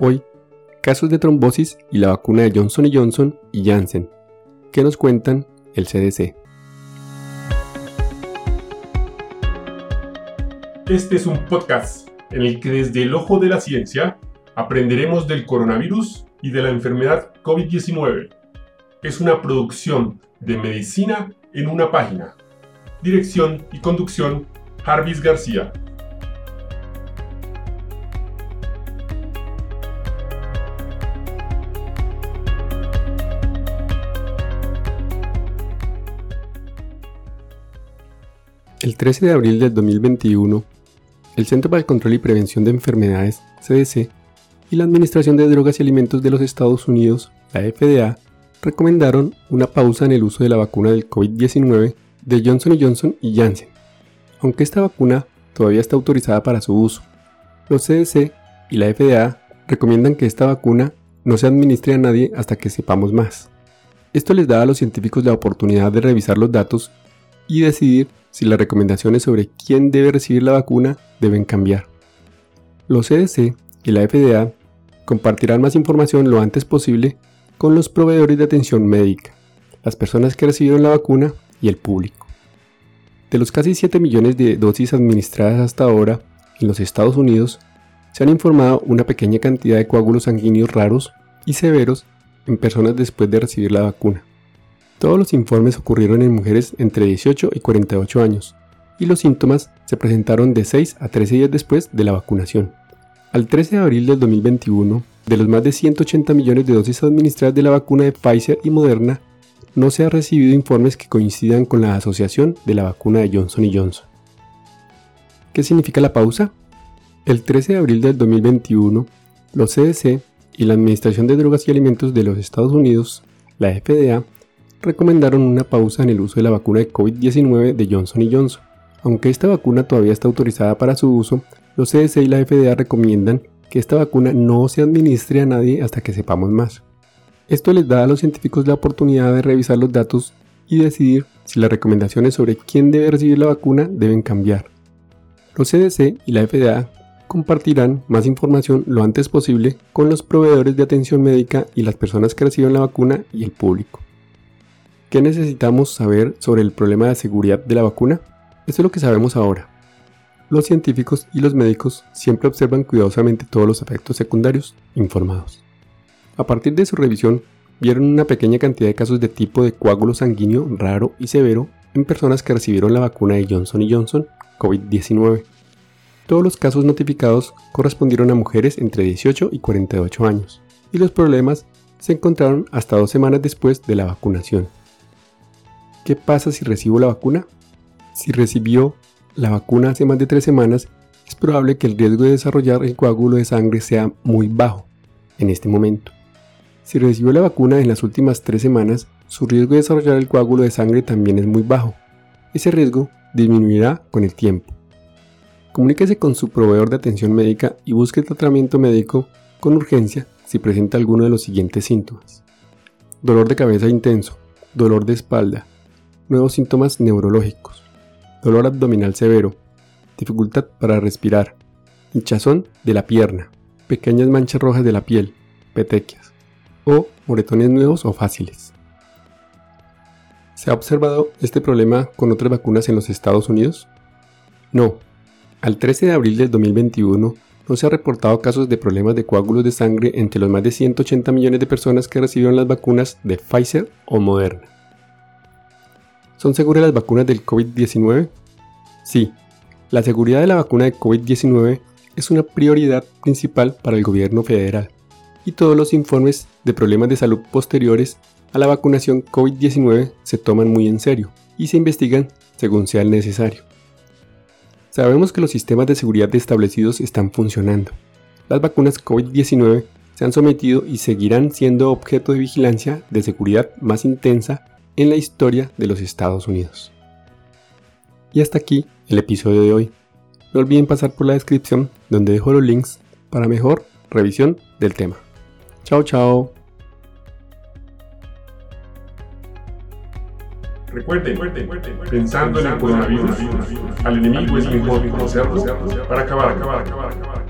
Hoy, casos de trombosis y la vacuna de Johnson Johnson y Janssen. ¿Qué nos cuentan el CDC? Este es un podcast en el que desde el ojo de la ciencia aprenderemos del coronavirus y de la enfermedad COVID-19. Es una producción de medicina en una página. Dirección y conducción, Jarvis García. El 13 de abril del 2021, el Centro para el Control y Prevención de Enfermedades, CDC, y la Administración de Drogas y Alimentos de los Estados Unidos, la FDA, recomendaron una pausa en el uso de la vacuna del COVID-19 de Johnson Johnson y Janssen, aunque esta vacuna todavía está autorizada para su uso. Los CDC y la FDA recomiendan que esta vacuna no se administre a nadie hasta que sepamos más. Esto les da a los científicos la oportunidad de revisar los datos y decidir si las recomendaciones sobre quién debe recibir la vacuna deben cambiar. Los CDC y la FDA compartirán más información lo antes posible con los proveedores de atención médica, las personas que recibieron la vacuna y el público. De los casi 7 millones de dosis administradas hasta ahora en los Estados Unidos, se han informado una pequeña cantidad de coágulos sanguíneos raros y severos en personas después de recibir la vacuna. Todos los informes ocurrieron en mujeres entre 18 y 48 años, y los síntomas se presentaron de 6 a 13 días después de la vacunación. Al 13 de abril del 2021, de los más de 180 millones de dosis administradas de la vacuna de Pfizer y Moderna, no se han recibido informes que coincidan con la asociación de la vacuna de Johnson Johnson. ¿Qué significa la pausa? El 13 de abril del 2021, los CDC y la Administración de Drogas y Alimentos de los Estados Unidos, la FDA, recomendaron una pausa en el uso de la vacuna de COVID-19 de Johnson Johnson. Aunque esta vacuna todavía está autorizada para su uso, los CDC y la FDA recomiendan que esta vacuna no se administre a nadie hasta que sepamos más. Esto les da a los científicos la oportunidad de revisar los datos y decidir si las recomendaciones sobre quién debe recibir la vacuna deben cambiar. Los CDC y la FDA compartirán más información lo antes posible con los proveedores de atención médica y las personas que reciben la vacuna y el público. ¿Qué necesitamos saber sobre el problema de seguridad de la vacuna? Esto es lo que sabemos ahora. Los científicos y los médicos siempre observan cuidadosamente todos los efectos secundarios informados. A partir de su revisión, vieron una pequeña cantidad de casos de tipo de coágulo sanguíneo raro y severo en personas que recibieron la vacuna de Johnson Johnson COVID-19. Todos los casos notificados correspondieron a mujeres entre 18 y 48 años, y los problemas se encontraron hasta dos semanas después de la vacunación. ¿Qué pasa si recibo la vacuna? Si recibió la vacuna hace más de tres semanas, es probable que el riesgo de desarrollar el coágulo de sangre sea muy bajo en este momento. Si recibió la vacuna en las últimas tres semanas, su riesgo de desarrollar el coágulo de sangre también es muy bajo. Ese riesgo disminuirá con el tiempo. Comuníquese con su proveedor de atención médica y busque tratamiento médico con urgencia si presenta alguno de los siguientes síntomas. Dolor de cabeza intenso, dolor de espalda, nuevos síntomas neurológicos, dolor abdominal severo, dificultad para respirar, hinchazón de la pierna, pequeñas manchas rojas de la piel, petequias, o moretones nuevos o fáciles. ¿Se ha observado este problema con otras vacunas en los Estados Unidos? No. Al 13 de abril del 2021 no se ha reportado casos de problemas de coágulos de sangre entre los más de 180 millones de personas que recibieron las vacunas de Pfizer o Moderna. ¿Son seguras las vacunas del COVID-19? Sí, la seguridad de la vacuna de COVID-19 es una prioridad principal para el gobierno federal y todos los informes de problemas de salud posteriores a la vacunación COVID-19 se toman muy en serio y se investigan según sea necesario. Sabemos que los sistemas de seguridad establecidos están funcionando. Las vacunas COVID-19 se han sometido y seguirán siendo objeto de vigilancia de seguridad más intensa en la historia de los Estados Unidos. Y hasta aquí el episodio de hoy. No olviden pasar por la descripción donde dejo los links para mejor revisión del tema. Chao, chao. Recuerden, pensando en el coronavirus, al enemigo es mejor conocerlo para acabar, acabar, acabar, acabar.